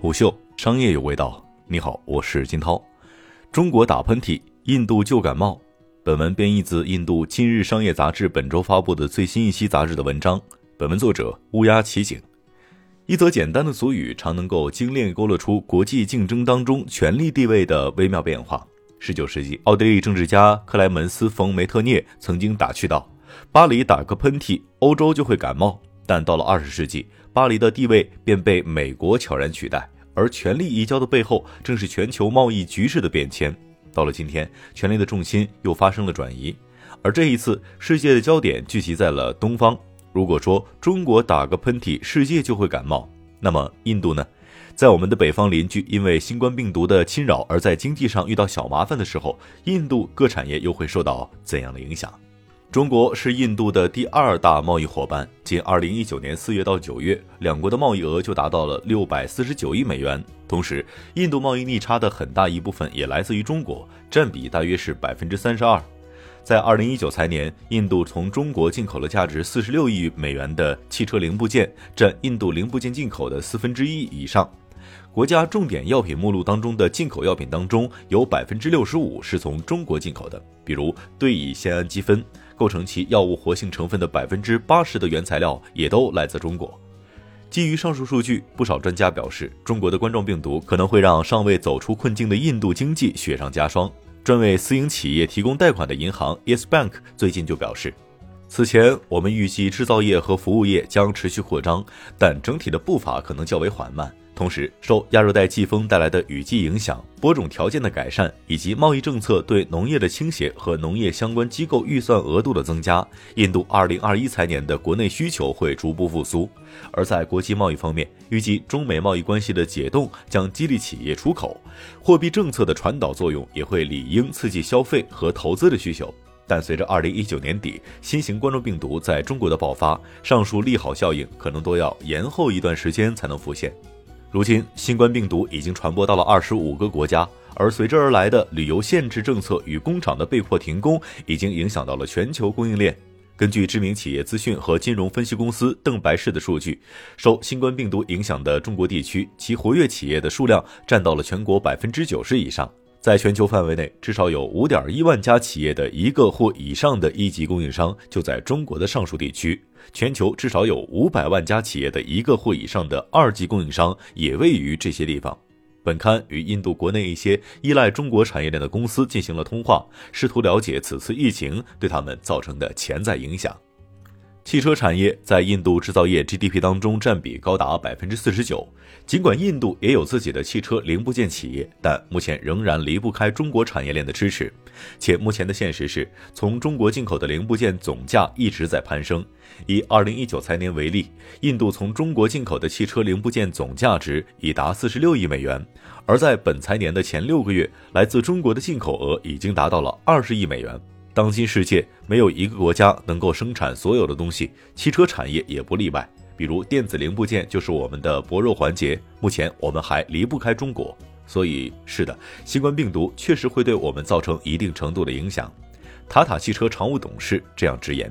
虎嗅商业有味道。你好，我是金涛。中国打喷嚏，印度就感冒。本文编译自印度《今日商业》杂志本周发布的最新一期杂志的文章。本文作者乌鸦奇景。一则简单的俗语，常能够精炼勾勒出国际竞争当中权力地位的微妙变化。十九世纪，奥地利政治家克莱门斯·冯·梅特涅曾经打趣道：“巴黎打个喷嚏，欧洲就会感冒。”但到了二十世纪，巴黎的地位便被美国悄然取代，而权力移交的背后，正是全球贸易局势的变迁。到了今天，权力的重心又发生了转移，而这一次，世界的焦点聚集在了东方。如果说中国打个喷嚏，世界就会感冒，那么印度呢？在我们的北方邻居因为新冠病毒的侵扰而在经济上遇到小麻烦的时候，印度各产业又会受到怎样的影响？中国是印度的第二大贸易伙伴，仅2019年4月到9月，两国的贸易额就达到了649亿美元。同时，印度贸易逆差的很大一部分也来自于中国，占比大约是百分之三十二。在2019财年，印度从中国进口了价值46亿美元的汽车零部件，占印度零部件进口的四分之一以上。国家重点药品目录当中的进口药品当中，有百分之六十五是从中国进口的，比如对乙酰氨基酚。构成其药物活性成分的百分之八十的原材料也都来自中国。基于上述数据，不少专家表示，中国的冠状病毒可能会让尚未走出困境的印度经济雪上加霜。专为私营企业提供贷款的银行 Yes Bank 最近就表示，此前我们预计制造业和服务业将持续扩张，但整体的步伐可能较为缓慢。同时，受亚热带季风带来的雨季影响、播种条件的改善，以及贸易政策对农业的倾斜和农业相关机构预算额度的增加，印度2021财年的国内需求会逐步复苏。而在国际贸易方面，预计中美贸易关系的解冻将激励企业出口，货币政策的传导作用也会理应刺激消费和投资的需求。但随着2019年底新型冠状病毒在中国的爆发，上述利好效应可能都要延后一段时间才能浮现。如今，新冠病毒已经传播到了二十五个国家，而随之而来的旅游限制政策与工厂的被迫停工，已经影响到了全球供应链。根据知名企业资讯和金融分析公司邓白氏的数据，受新冠病毒影响的中国地区，其活跃企业的数量占到了全国百分之九十以上。在全球范围内，至少有五点一万家企业的一个或以上的一级供应商就在中国的上述地区；全球至少有五百万家企业的一个或以上的二级供应商也位于这些地方。本刊与印度国内一些依赖中国产业链的公司进行了通话，试图了解此次疫情对他们造成的潜在影响。汽车产业在印度制造业 GDP 当中占比高达百分之四十九。尽管印度也有自己的汽车零部件企业，但目前仍然离不开中国产业链的支持。且目前的现实是，从中国进口的零部件总价一直在攀升。以二零一九财年为例，印度从中国进口的汽车零部件总价值已达四十六亿美元，而在本财年的前六个月，来自中国的进口额已经达到了二十亿美元。当今世界没有一个国家能够生产所有的东西，汽车产业也不例外。比如电子零部件就是我们的薄弱环节，目前我们还离不开中国。所以，是的，新冠病毒确实会对我们造成一定程度的影响。塔塔汽车常务董事这样直言：“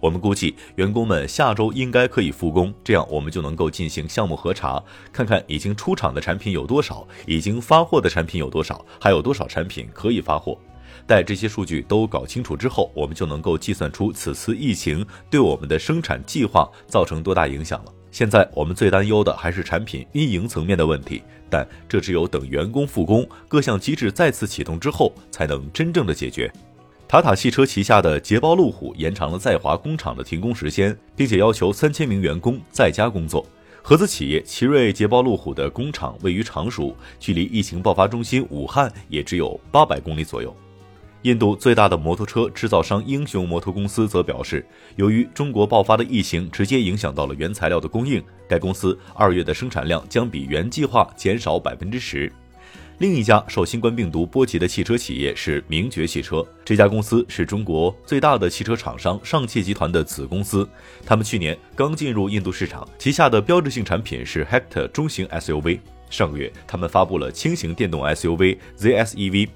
我们估计员工们下周应该可以复工，这样我们就能够进行项目核查，看看已经出厂的产品有多少，已经发货的产品有多少，还有多少产品可以发货。”待这些数据都搞清楚之后，我们就能够计算出此次疫情对我们的生产计划造成多大影响了。现在我们最担忧的还是产品运营层面的问题，但这只有等员工复工、各项机制再次启动之后，才能真正的解决。塔塔汽车旗下的捷豹路虎延长了在华工厂的停工时间，并且要求三千名员工在家工作。合资企业奇瑞捷豹路虎的工厂位于常熟，距离疫情爆发中心武汉也只有八百公里左右。印度最大的摩托车制造商英雄摩托公司则表示，由于中国爆发的疫情直接影响到了原材料的供应，该公司二月的生产量将比原计划减少百分之十。另一家受新冠病毒波及的汽车企业是名爵汽车，这家公司是中国最大的汽车厂商上汽集团的子公司。他们去年刚进入印度市场，旗下的标志性产品是 Hector 中型 SUV。上个月，他们发布了轻型电动 SUV ZSEV。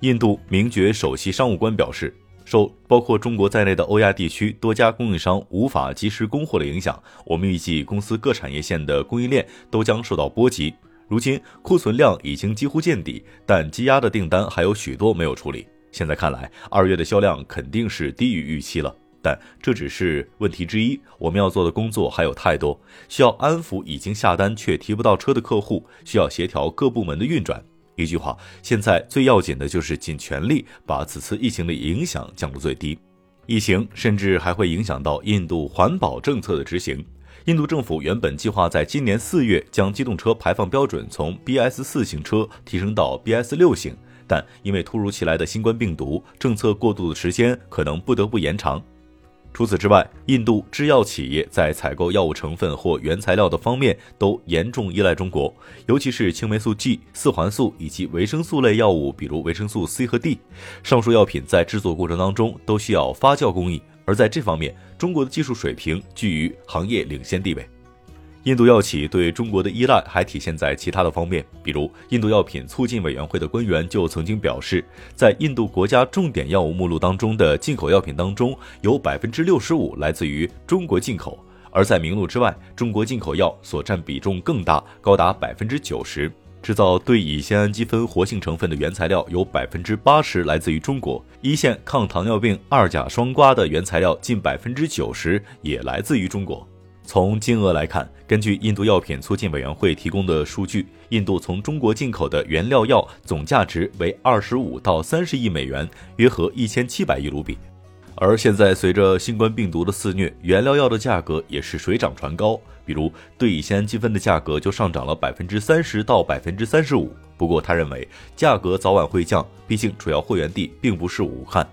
印度名爵首席商务官表示，受包括中国在内的欧亚地区多家供应商无法及时供货的影响，我们预计公司各产业线的供应链都将受到波及。如今库存量已经几乎见底，但积压的订单还有许多没有处理。现在看来，二月的销量肯定是低于预期了。但这只是问题之一，我们要做的工作还有太多，需要安抚已经下单却提不到车的客户，需要协调各部门的运转。一句话，现在最要紧的就是尽全力把此次疫情的影响降到最低。疫情甚至还会影响到印度环保政策的执行。印度政府原本计划在今年四月将机动车排放标准从 BS 四型车提升到 BS 六型，但因为突如其来的新冠病毒，政策过渡的时间可能不得不延长。除此之外，印度制药企业在采购药物成分或原材料的方面都严重依赖中国，尤其是青霉素 G、四环素以及维生素类药物，比如维生素 C 和 D。上述药品在制作过程当中都需要发酵工艺。而在这方面，中国的技术水平居于行业领先地位。印度药企对中国的依赖还体现在其他的方面，比如印度药品促进委员会的官员就曾经表示，在印度国家重点药物目录当中的进口药品当中，有百分之六十五来自于中国进口；而在名录之外，中国进口药所占比重更大，高达百分之九十。制造对乙酰氨基酚活性成分的原材料有百分之八十来自于中国，一线抗糖尿病二甲双胍的原材料近百分之九十也来自于中国。从金额来看，根据印度药品促进委员会提供的数据，印度从中国进口的原料药总价值为二十五到三十亿美元，约合一千七百亿卢比。而现在，随着新冠病毒的肆虐，原料药的价格也是水涨船高。比如，对乙酰氨基酚的价格就上涨了百分之三十到百分之三十五。不过，他认为价格早晚会降，毕竟主要货源地并不是武汉。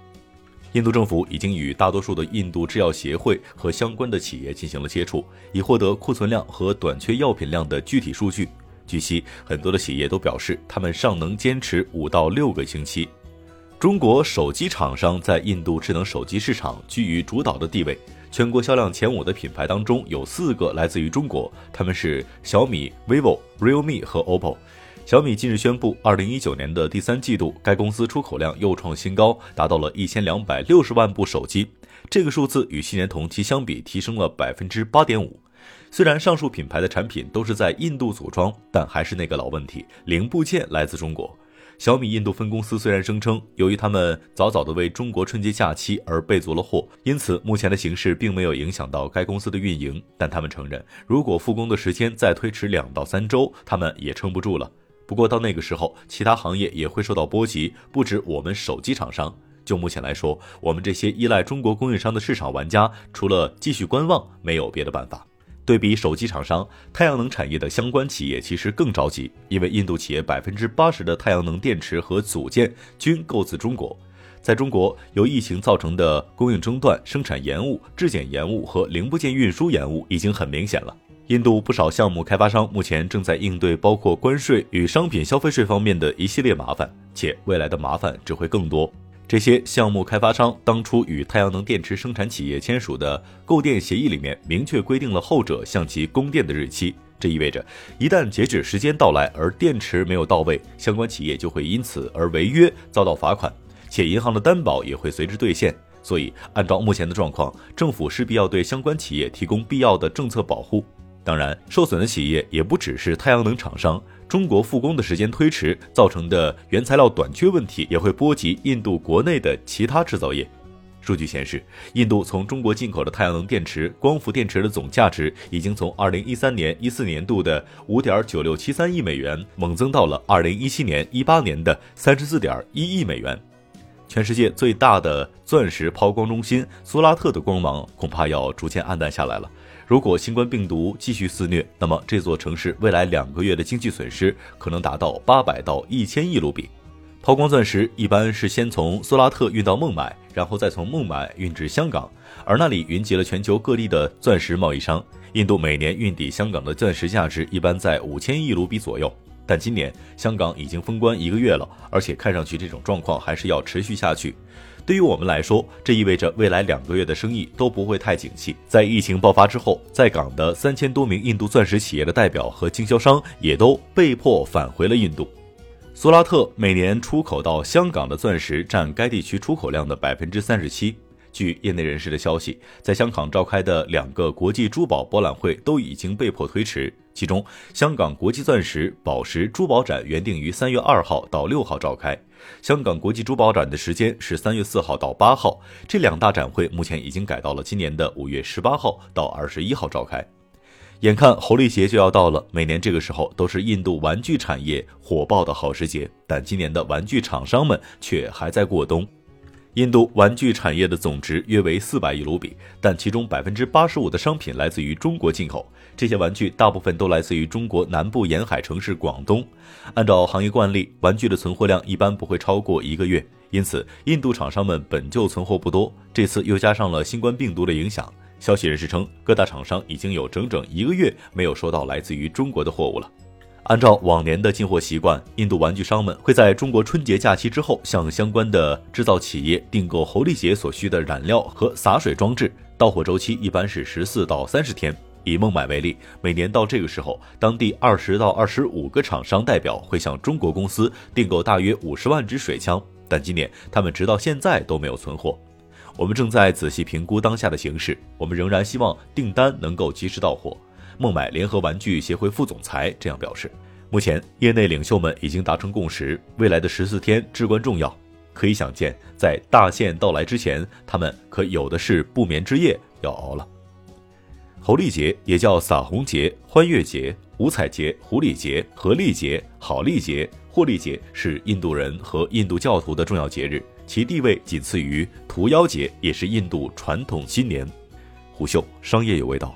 印度政府已经与大多数的印度制药协会和相关的企业进行了接触，以获得库存量和短缺药品量的具体数据。据悉，很多的企业都表示，他们尚能坚持五到六个星期。中国手机厂商在印度智能手机市场居于主导的地位，全国销量前五的品牌当中有四个来自于中国，他们是小米、vivo、realme 和 oppo。小米近日宣布，二零一九年的第三季度，该公司出口量又创新高，达到了一千两百六十万部手机，这个数字与去年同期相比提升了百分之八点五。虽然上述品牌的产品都是在印度组装，但还是那个老问题，零部件来自中国。小米印度分公司虽然声称，由于他们早早的为中国春节假期而备足了货，因此目前的形势并没有影响到该公司的运营。但他们承认，如果复工的时间再推迟两到三周，他们也撑不住了。不过到那个时候，其他行业也会受到波及，不止我们手机厂商。就目前来说，我们这些依赖中国供应商的市场玩家，除了继续观望，没有别的办法。对比手机厂商，太阳能产业的相关企业其实更着急，因为印度企业百分之八十的太阳能电池和组件均购自中国。在中国，由疫情造成的供应中断、生产延误、质检延误和零部件运输延误已经很明显了。印度不少项目开发商目前正在应对包括关税与商品消费税方面的一系列麻烦，且未来的麻烦只会更多。这些项目开发商当初与太阳能电池生产企业签署的购电协议里面，明确规定了后者向其供电的日期。这意味着，一旦截止时间到来而电池没有到位，相关企业就会因此而违约遭到罚款，且银行的担保也会随之兑现。所以，按照目前的状况，政府势必要对相关企业提供必要的政策保护。当然，受损的企业也不只是太阳能厂商。中国复工的时间推迟造成的原材料短缺问题，也会波及印度国内的其他制造业。数据显示，印度从中国进口的太阳能电池、光伏电池的总价值，已经从2013年、14年度的5.9673亿美元，猛增到了2017年、18年的34.1亿美元。全世界最大的钻石抛光中心苏拉特的光芒，恐怕要逐渐暗淡下来了。如果新冠病毒继续肆虐，那么这座城市未来两个月的经济损失可能达到八百到一千亿卢比。抛光钻石一般是先从苏拉特运到孟买，然后再从孟买运至香港，而那里云集了全球各地的钻石贸易商。印度每年运抵香港的钻石价值一般在五千亿卢比左右，但今年香港已经封关一个月了，而且看上去这种状况还是要持续下去。对于我们来说，这意味着未来两个月的生意都不会太景气。在疫情爆发之后，在港的三千多名印度钻石企业的代表和经销商也都被迫返回了印度。苏拉特每年出口到香港的钻石占该地区出口量的百分之三十七。据业内人士的消息，在香港召开的两个国际珠宝博览会都已经被迫推迟。其中，香港国际钻石、宝石、珠宝展原定于三月二号到六号召开，香港国际珠宝展的时间是三月四号到八号。这两大展会目前已经改到了今年的五月十八号到二十一号召开。眼看猴历节就要到了，每年这个时候都是印度玩具产业火爆的好时节，但今年的玩具厂商们却还在过冬。印度玩具产业的总值约为四百亿卢比，但其中百分之八十五的商品来自于中国进口。这些玩具大部分都来自于中国南部沿海城市广东。按照行业惯例，玩具的存货量一般不会超过一个月，因此印度厂商们本就存货不多。这次又加上了新冠病毒的影响，消息人士称，各大厂商已经有整整一个月没有收到来自于中国的货物了。按照往年的进货习惯，印度玩具商们会在中国春节假期之后向相关的制造企业订购猴历节所需的染料和洒水装置，到货周期一般是十四到三十天。以孟买为例，每年到这个时候，当地二十到二十五个厂商代表会向中国公司订购大约五十万支水枪，但今年他们直到现在都没有存货。我们正在仔细评估当下的形势，我们仍然希望订单能够及时到货。孟买联合玩具协会副总裁这样表示：“目前，业内领袖们已经达成共识，未来的十四天至关重要。可以想见，在大限到来之前，他们可有的是不眠之夜要熬了。”猴历节也叫撒红节、欢悦节、五彩节、狐狸节、和历节、好历节、获利节，是印度人和印度教徒的重要节日，其地位仅次于屠妖节，也是印度传统新年。虎嗅商业有味道。